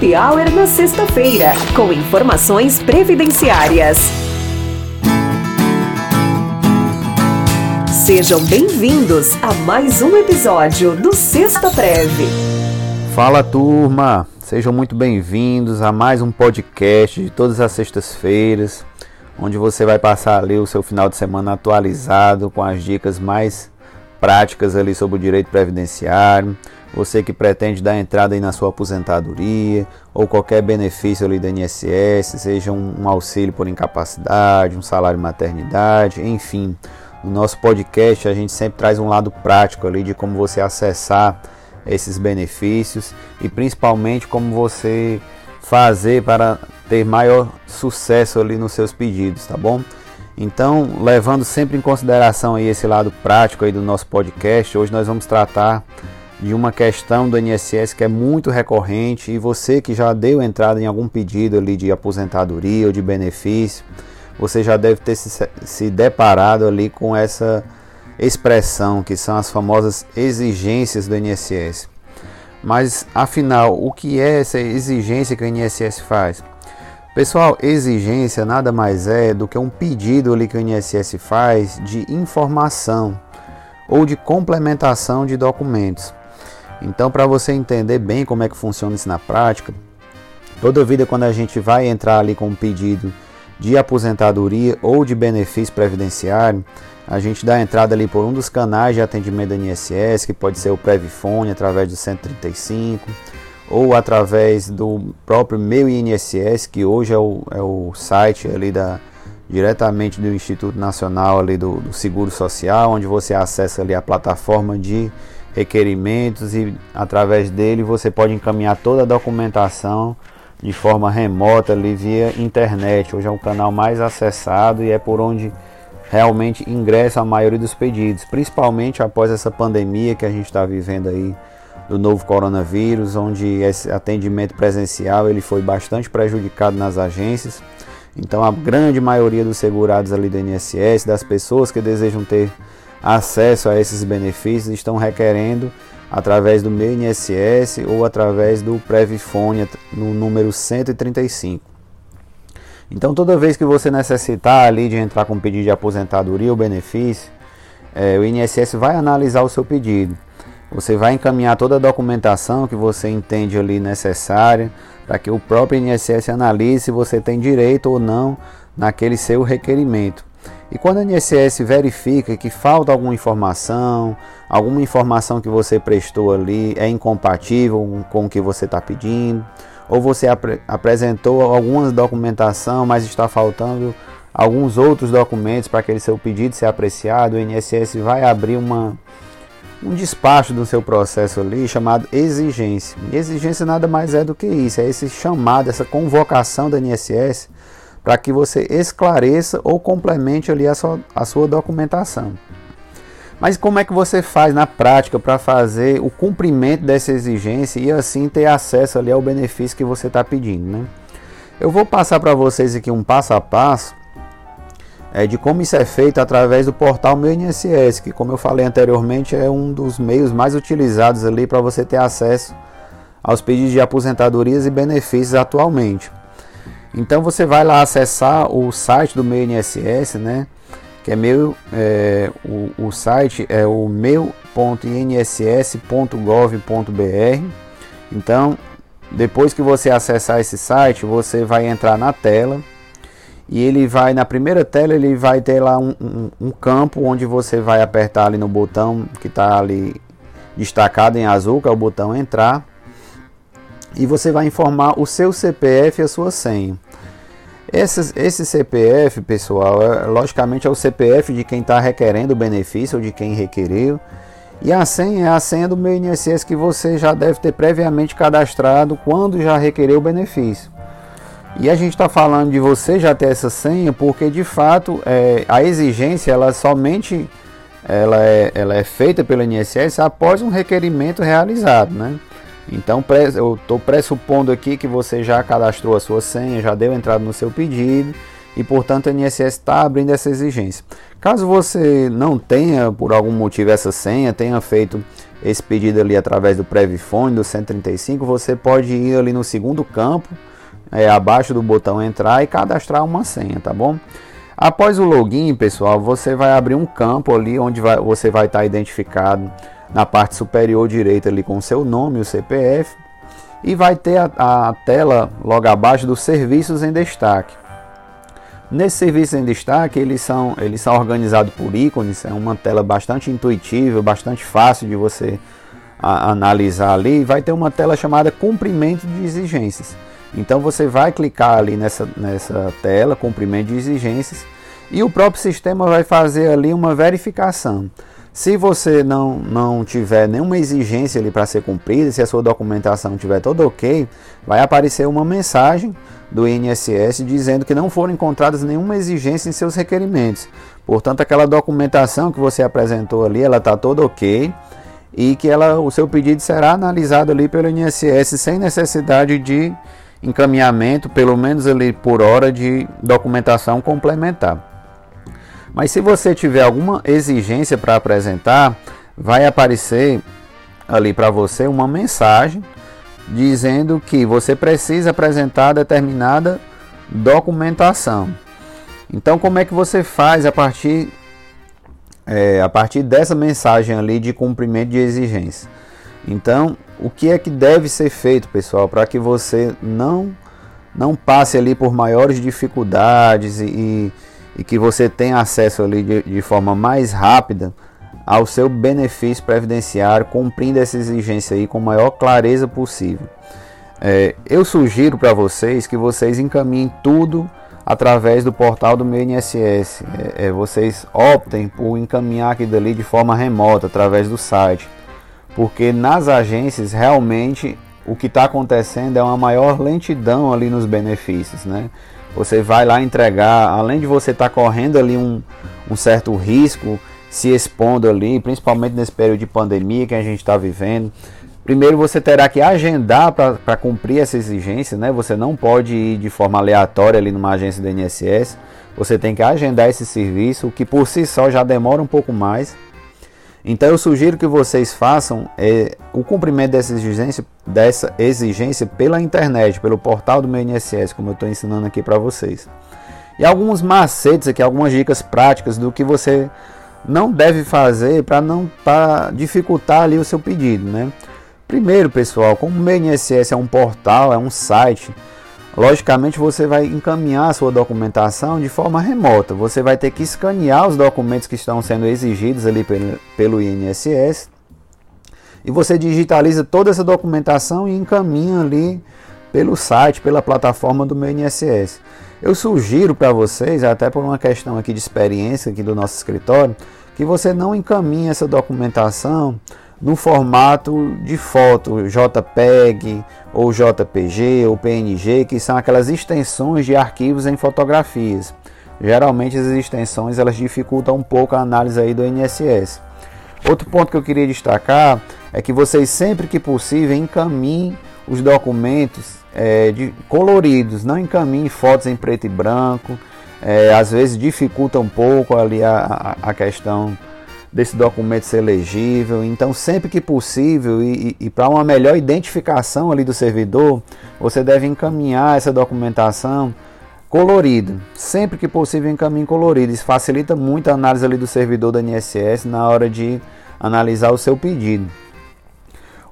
Happy Hour na sexta-feira, com informações previdenciárias. Sejam bem-vindos a mais um episódio do Sexta Preve. Fala turma, sejam muito bem-vindos a mais um podcast de todas as sextas-feiras, onde você vai passar ali o seu final de semana atualizado com as dicas mais práticas ali sobre o direito previdenciário, você que pretende dar entrada aí na sua aposentadoria ou qualquer benefício ali do INSS, seja um, um auxílio por incapacidade, um salário maternidade, enfim. No nosso podcast a gente sempre traz um lado prático ali de como você acessar esses benefícios e principalmente como você fazer para ter maior sucesso ali nos seus pedidos, tá bom? Então, levando sempre em consideração aí esse lado prático aí do nosso podcast, hoje nós vamos tratar de uma questão do INSS que é muito recorrente e você que já deu entrada em algum pedido ali de aposentadoria ou de benefício, você já deve ter se, se deparado ali com essa expressão que são as famosas exigências do INSS. Mas afinal, o que é essa exigência que o INSS faz? Pessoal, exigência nada mais é do que um pedido ali que o INSS faz de informação ou de complementação de documentos. Então, para você entender bem como é que funciona isso na prática, toda vida quando a gente vai entrar ali com um pedido de aposentadoria ou de benefício previdenciário, a gente dá entrada ali por um dos canais de atendimento da INSS, que pode ser o Previfone através do 135 ou através do próprio meu INSS, que hoje é o, é o site ali da diretamente do Instituto Nacional ali do, do Seguro Social, onde você acessa ali a plataforma de requerimentos e através dele você pode encaminhar toda a documentação de forma remota ali via internet. Hoje é o canal mais acessado e é por onde realmente ingressa a maioria dos pedidos, principalmente após essa pandemia que a gente está vivendo aí do novo coronavírus, onde esse atendimento presencial ele foi bastante prejudicado nas agências. Então a grande maioria dos segurados ali do INSS, das pessoas que desejam ter acesso a esses benefícios estão requerendo através do meu INSS ou através do Previfone no número 135. Então toda vez que você necessitar ali de entrar com pedido de aposentadoria ou benefício, é, o INSS vai analisar o seu pedido. Você vai encaminhar toda a documentação que você entende ali necessária para que o próprio INSS analise se você tem direito ou não naquele seu requerimento. E quando a INSS verifica que falta alguma informação, alguma informação que você prestou ali é incompatível com o que você está pedindo, ou você ap apresentou alguma documentação, mas está faltando alguns outros documentos para aquele seu pedido ser apreciado, o INSS vai abrir uma, um despacho do seu processo ali chamado exigência. E exigência nada mais é do que isso, é esse chamado, essa convocação da INSS para que você esclareça ou complemente ali a sua, a sua documentação. Mas como é que você faz na prática para fazer o cumprimento dessa exigência e assim ter acesso ali ao benefício que você está pedindo, né? Eu vou passar para vocês aqui um passo a passo é, de como isso é feito através do portal Meu INSS, que como eu falei anteriormente é um dos meios mais utilizados ali para você ter acesso aos pedidos de aposentadorias e benefícios atualmente. Então você vai lá acessar o site do meu INSS, né? Que é meu, é, o, o site é o meu.inss.gov.br. Então, depois que você acessar esse site, você vai entrar na tela e ele vai na primeira tela ele vai ter lá um, um, um campo onde você vai apertar ali no botão que está ali destacado em azul, que é o botão entrar e você vai informar o seu CPF e a sua senha. Esse, esse CPF, pessoal, é, logicamente é o CPF de quem está requerendo o benefício ou de quem requeriu. E a senha é a senha do meu INSS que você já deve ter previamente cadastrado quando já requereu o benefício. E a gente está falando de você já ter essa senha porque de fato é, a exigência ela somente ela é, ela é feita pelo INSS após um requerimento realizado, né? Então eu estou pressupondo aqui que você já cadastrou a sua senha, já deu entrada no seu pedido e portanto o INSS está abrindo essa exigência. Caso você não tenha por algum motivo essa senha, tenha feito esse pedido ali através do Previfone, do 135, você pode ir ali no segundo campo, é, abaixo do botão entrar e cadastrar uma senha, tá bom? Após o login, pessoal, você vai abrir um campo ali onde vai, você vai estar tá identificado na parte superior direita ali com seu nome, o CPF, e vai ter a, a tela logo abaixo dos serviços em destaque. Nesses serviços em destaque, eles são, eles são organizados por ícones, é uma tela bastante intuitiva, bastante fácil de você a, analisar ali. Vai ter uma tela chamada cumprimento de exigências. Então você vai clicar ali nessa, nessa tela, cumprimento de exigências, e o próprio sistema vai fazer ali uma verificação. Se você não, não tiver nenhuma exigência ali para ser cumprida, se a sua documentação estiver toda ok, vai aparecer uma mensagem do INSS dizendo que não foram encontradas nenhuma exigência em seus requerimentos. Portanto, aquela documentação que você apresentou ali, ela está toda ok e que ela, o seu pedido será analisado ali pelo INSS sem necessidade de encaminhamento, pelo menos ali por hora de documentação complementar. Mas se você tiver alguma exigência para apresentar, vai aparecer ali para você uma mensagem dizendo que você precisa apresentar determinada documentação. Então, como é que você faz a partir é, a partir dessa mensagem ali de cumprimento de exigência? Então, o que é que deve ser feito, pessoal, para que você não não passe ali por maiores dificuldades e, e que você tenha acesso ali de, de, forma mais rápida ao seu benefício previdenciário, cumprindo essa exigência aí com maior clareza possível. É, eu sugiro para vocês que vocês encaminhem tudo através do portal do meu INSS. É, é, vocês optem por encaminhar aquilo ali de forma remota, através do site porque nas agências realmente o que está acontecendo é uma maior lentidão ali nos benefícios, né? Você vai lá entregar, além de você estar tá correndo ali um, um certo risco, se expondo ali, principalmente nesse período de pandemia que a gente está vivendo. Primeiro você terá que agendar para cumprir essa exigência, né? Você não pode ir de forma aleatória ali numa agência do INSS. Você tem que agendar esse serviço, que por si só já demora um pouco mais. Então eu sugiro que vocês façam é, o cumprimento dessa exigência, dessa exigência pela internet, pelo portal do meu INSS, como eu estou ensinando aqui para vocês. E alguns macetes aqui, algumas dicas práticas do que você não deve fazer para não pra dificultar ali o seu pedido, né? Primeiro, pessoal, como o meu INSS é um portal, é um site, Logicamente você vai encaminhar a sua documentação de forma remota. Você vai ter que escanear os documentos que estão sendo exigidos ali pelo, pelo INSS e você digitaliza toda essa documentação e encaminha ali pelo site, pela plataforma do meu INSS. Eu sugiro para vocês, até por uma questão aqui de experiência aqui do nosso escritório, que você não encaminhe essa documentação no formato de foto JPEG ou JPG ou PNG, que são aquelas extensões de arquivos em fotografias. Geralmente as extensões elas dificultam um pouco a análise aí do INSS. Outro ponto que eu queria destacar é que vocês sempre que possível encaminhem os documentos é, de, coloridos, não encaminhem fotos em preto e branco. É, às vezes dificulta um pouco ali a, a questão desse documento ser legível. Então, sempre que possível e, e, e para uma melhor identificação ali do servidor, você deve encaminhar essa documentação colorida. Sempre que possível, encaminhe colorido. Isso facilita muito a análise ali do servidor da INSS na hora de analisar o seu pedido.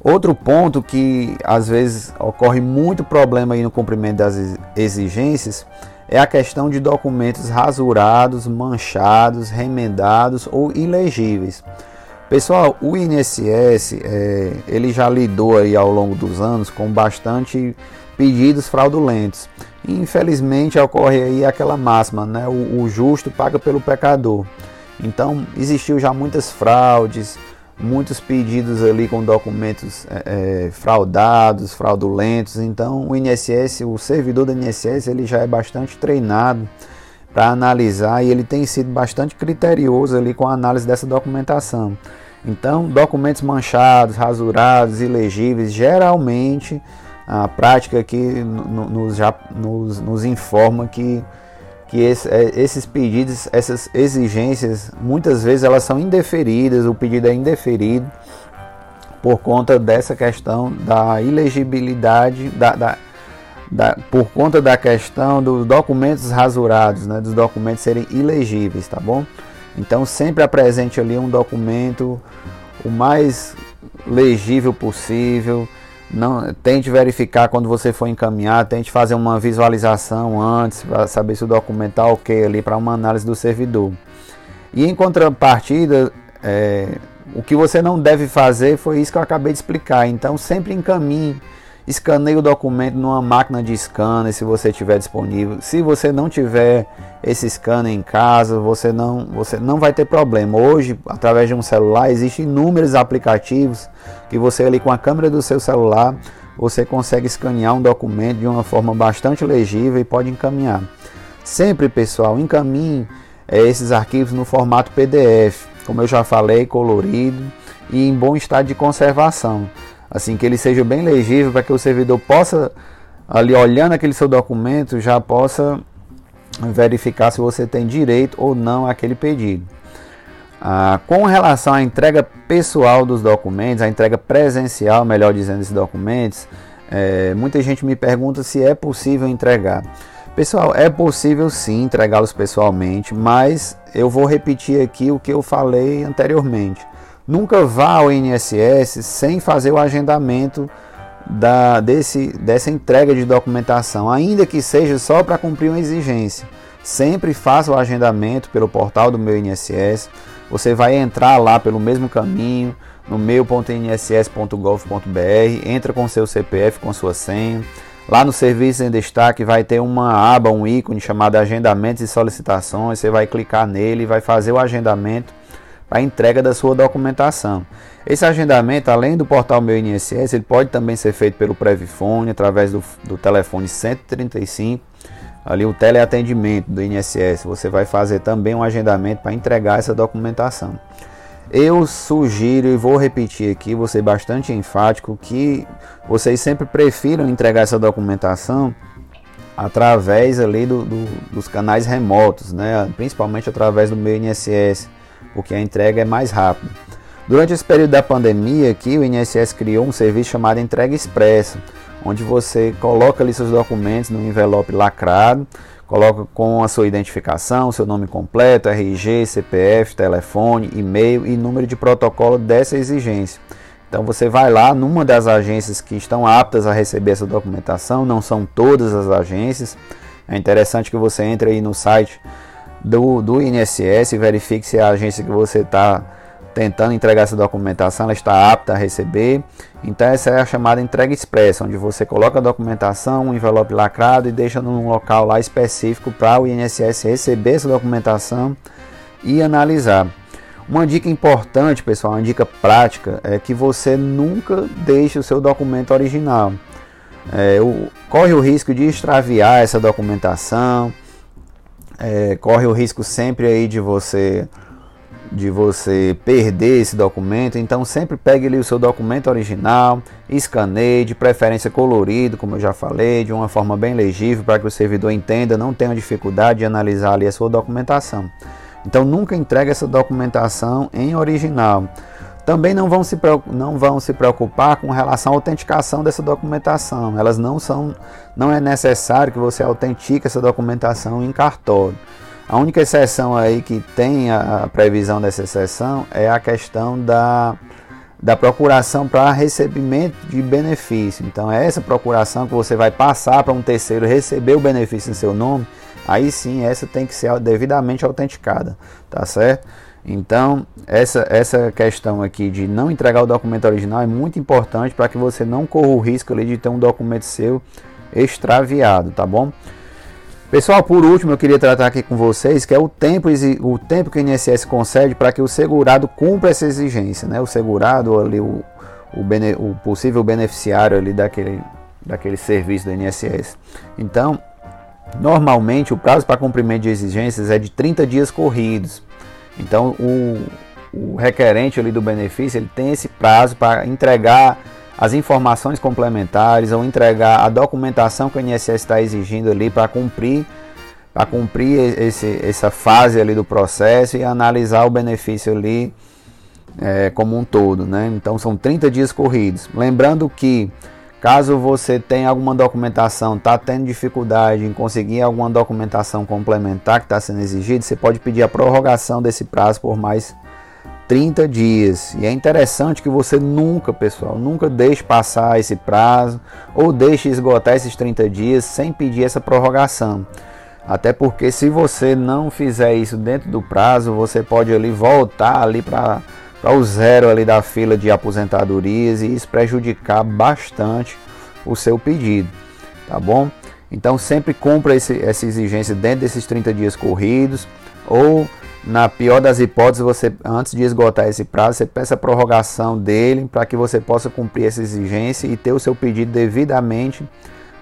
Outro ponto que às vezes ocorre muito problema aí no cumprimento das exigências é a questão de documentos rasurados, manchados, remendados ou ilegíveis. Pessoal, o INSS é, ele já lidou aí ao longo dos anos com bastante pedidos fraudulentos. Infelizmente ocorre aí aquela máxima, né? O, o justo paga pelo pecador. Então existiu já muitas fraudes, muitos pedidos ali com documentos é, é, fraudados, fraudulentos. Então, o INSS, o servidor do INSS, ele já é bastante treinado para analisar e ele tem sido bastante criterioso ali com a análise dessa documentação. Então, documentos manchados, rasurados, ilegíveis, geralmente a prática aqui nos, nos informa que que esse, é, esses pedidos, essas exigências, muitas vezes elas são indeferidas, o pedido é indeferido por conta dessa questão da ilegibilidade, da, da, da, por conta da questão dos documentos rasurados, né, dos documentos serem ilegíveis, tá bom? Então sempre apresente ali um documento o mais legível possível. Não, tente verificar quando você for encaminhar, tente fazer uma visualização antes para saber se o documento está ok ali para uma análise do servidor. E em contrapartida, é, o que você não deve fazer foi isso que eu acabei de explicar. Então sempre encaminhe escaneie o documento numa máquina de scanner se você tiver disponível. Se você não tiver esse scanner em casa, você não, você não vai ter problema. Hoje, através de um celular, existem inúmeros aplicativos que você ali com a câmera do seu celular, você consegue escanear um documento de uma forma bastante legível e pode encaminhar. Sempre, pessoal, encaminhe é, esses arquivos no formato PDF, como eu já falei, colorido e em bom estado de conservação assim que ele seja bem legível para que o servidor possa ali olhando aquele seu documento já possa verificar se você tem direito ou não àquele pedido. Ah, com relação à entrega pessoal dos documentos, a entrega presencial, melhor dizendo, desses documentos, é, muita gente me pergunta se é possível entregar. Pessoal, é possível sim entregá-los pessoalmente, mas eu vou repetir aqui o que eu falei anteriormente. Nunca vá ao INSS sem fazer o agendamento da, desse, dessa entrega de documentação, ainda que seja só para cumprir uma exigência. Sempre faça o agendamento pelo portal do meu INSS. Você vai entrar lá pelo mesmo caminho, no meu.inss.gov.br, entra com seu CPF, com sua senha. Lá no serviço em destaque vai ter uma aba, um ícone chamado agendamentos e solicitações. Você vai clicar nele e vai fazer o agendamento para a entrega da sua documentação. Esse agendamento, além do portal Meu INSS, ele pode também ser feito pelo Previfone, através do, do telefone 135, ali o teleatendimento do INSS. Você vai fazer também um agendamento para entregar essa documentação. Eu sugiro e vou repetir aqui, vou ser bastante enfático, que vocês sempre prefiram entregar essa documentação através ali do, do, dos canais remotos, né? principalmente através do meu INSS porque a entrega é mais rápida. Durante esse período da pandemia aqui, o INSS criou um serviço chamado Entrega Expressa, onde você coloca ali seus documentos no envelope lacrado, coloca com a sua identificação, seu nome completo, RG, CPF, telefone, e-mail e número de protocolo dessa exigência. Então você vai lá numa das agências que estão aptas a receber essa documentação, não são todas as agências. É interessante que você entre aí no site do, do INSS, verifique se a agência que você está tentando entregar essa documentação ela está apta a receber. Então essa é a chamada entrega expressa, onde você coloca a documentação, um envelope lacrado e deixa num local lá específico para o INSS receber essa documentação e analisar. Uma dica importante, pessoal, uma dica prática é que você nunca deixe o seu documento original. É, o, corre o risco de extraviar essa documentação, é, corre o risco sempre aí de você de você perder esse documento, então sempre pegue ali o seu documento original, escaneie, de preferência colorido, como eu já falei, de uma forma bem legível para que o servidor entenda, não tenha dificuldade de analisar ali a sua documentação. Então nunca entregue essa documentação em original. Também não vão, se, não vão se preocupar com relação à autenticação dessa documentação. Elas não são, não é necessário que você autentique essa documentação em cartório. A única exceção aí que tem a, previsão dessa exceção é a questão da, da procuração para recebimento de benefício. Então, é essa procuração que você vai passar para um terceiro receber o benefício em seu nome, aí sim essa tem que ser devidamente autenticada, tá certo? Então, essa, essa questão aqui de não entregar o documento original é muito importante para que você não corra o risco ali de ter um documento seu extraviado, tá bom? Pessoal, por último, eu queria tratar aqui com vocês que é o tempo, o tempo que o INSS concede para que o segurado cumpra essa exigência, né? O segurado ali, o, o, bene, o possível beneficiário ali daquele, daquele serviço do INSS. Então, normalmente o prazo para cumprimento de exigências é de 30 dias corridos. Então o, o requerente ali do benefício ele tem esse prazo para entregar as informações complementares ou entregar a documentação que o INSS está exigindo ali para cumprir para cumprir esse, essa fase ali do processo e analisar o benefício ali é, como um todo, né? Então são 30 dias corridos. Lembrando que caso você tenha alguma documentação, está tendo dificuldade em conseguir alguma documentação complementar que está sendo exigida, você pode pedir a prorrogação desse prazo por mais 30 dias. E é interessante que você nunca, pessoal, nunca deixe passar esse prazo ou deixe esgotar esses 30 dias sem pedir essa prorrogação. Até porque se você não fizer isso dentro do prazo, você pode ali voltar ali para para o zero ali da fila de aposentadorias e isso prejudicar bastante o seu pedido, tá bom? Então sempre cumpra esse, essa exigência dentro desses 30 dias corridos ou na pior das hipóteses, você antes de esgotar esse prazo, você peça a prorrogação dele para que você possa cumprir essa exigência e ter o seu pedido devidamente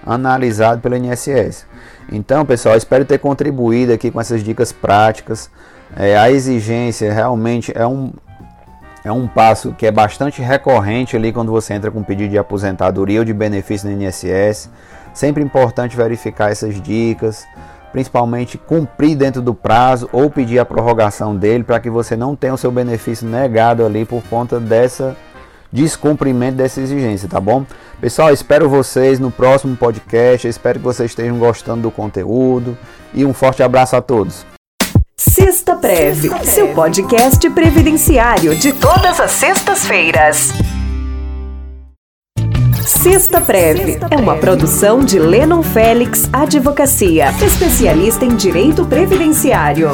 analisado pelo INSS. Então, pessoal, espero ter contribuído aqui com essas dicas práticas. É, a exigência realmente é um, é um passo que é bastante recorrente ali quando você entra com pedido de aposentadoria ou de benefício no INSS. Sempre importante verificar essas dicas, principalmente cumprir dentro do prazo ou pedir a prorrogação dele para que você não tenha o seu benefício negado ali por conta dessa descumprimento dessa exigência, tá bom? Pessoal, espero vocês no próximo podcast. espero que vocês estejam gostando do conteúdo e um forte abraço a todos. Sexta Preve, seu podcast previdenciário de todas as sextas-feiras. Sexta Preve é uma produção de Lennon Félix Advocacia, especialista em direito previdenciário.